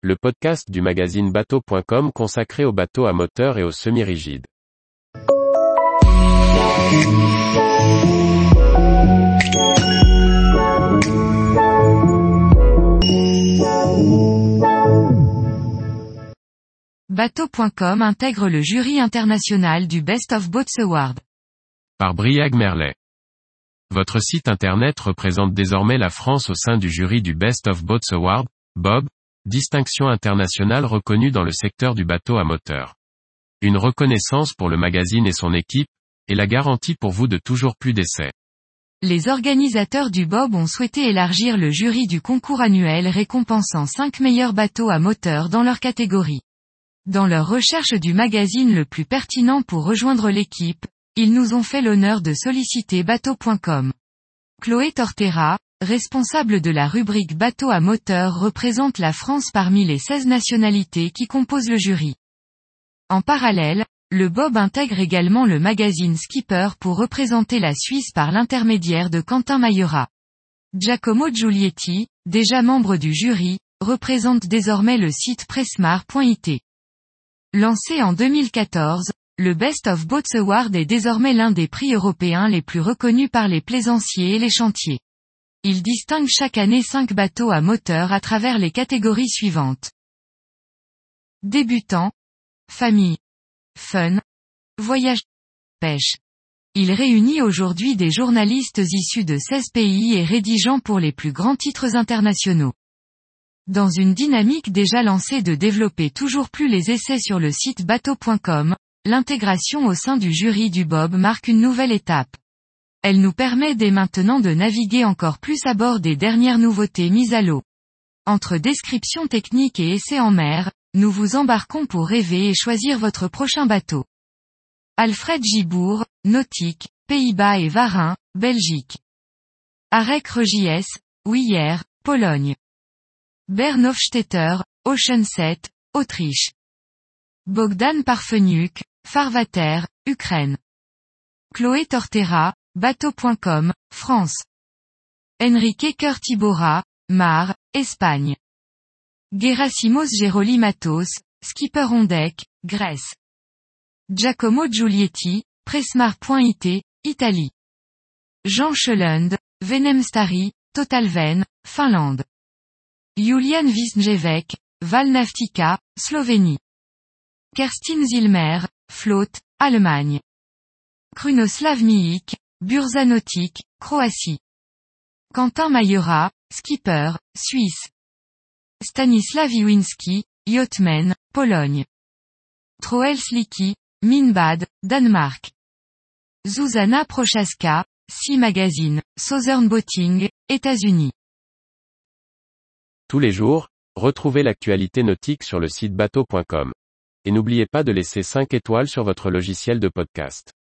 le podcast du magazine bateau.com consacré aux bateaux à moteur et aux semi-rigides. Bateau.com intègre le jury international du Best of Boats Award. Par Briag Merlet. Votre site internet représente désormais la France au sein du jury du Best of Boats Award, Bob, distinction internationale reconnue dans le secteur du bateau à moteur. Une reconnaissance pour le magazine et son équipe, et la garantie pour vous de toujours plus d'essais. Les organisateurs du Bob ont souhaité élargir le jury du concours annuel récompensant 5 meilleurs bateaux à moteur dans leur catégorie. Dans leur recherche du magazine le plus pertinent pour rejoindre l'équipe, ils nous ont fait l'honneur de solliciter bateau.com. Chloé Tortera, responsable de la rubrique bateau à moteur représente la France parmi les 16 nationalités qui composent le jury. En parallèle, le Bob intègre également le magazine Skipper pour représenter la Suisse par l'intermédiaire de Quentin Mayera. Giacomo Giulietti, déjà membre du jury, représente désormais le site pressmar.it. Lancé en 2014, le Best of Boats Award est désormais l'un des prix européens les plus reconnus par les plaisanciers et les chantiers. Il distingue chaque année 5 bateaux à moteur à travers les catégories suivantes. Débutant, famille, fun, voyage, pêche. Il réunit aujourd'hui des journalistes issus de 16 pays et rédigeant pour les plus grands titres internationaux. Dans une dynamique déjà lancée de développer toujours plus les essais sur le site bateau.com, l'intégration au sein du jury du Bob marque une nouvelle étape. Elle nous permet dès maintenant de naviguer encore plus à bord des dernières nouveautés mises à l'eau. Entre description technique et essais en mer, nous vous embarquons pour rêver et choisir votre prochain bateau. Alfred Gibourg, Nautique, Pays-Bas et Varin, Belgique. Arek Regies, Ouillère, Pologne. Bernhofstetter, Ocean 7, Autriche. Bogdan Parfeniuk, Farvater, Ukraine. Chloé Tortera, Bateau.com, France. Enrique Curtibora, Mar, Espagne. Gerasimos Gerolimatos, Skipper on deck, Grèce. Giacomo Giulietti, Pressmar.it, Italie. Jean Schelund, Venemstari, Totalven, Finlande. Julian Wisniewek, Valnaftica, Slovénie. Kerstin Zilmer, Flotte, Allemagne. Krunoslav Miik, Burza Nautique, Croatie. Quentin Mayera, Skipper, Suisse. Stanislav Iwinski, Yachtman, Pologne. Troel Sliki, Minbad, Danemark. Zuzana Prochaska, Sea Magazine, Southern Boating, États-Unis. Tous les jours, retrouvez l'actualité nautique sur le site bateau.com. Et n'oubliez pas de laisser 5 étoiles sur votre logiciel de podcast.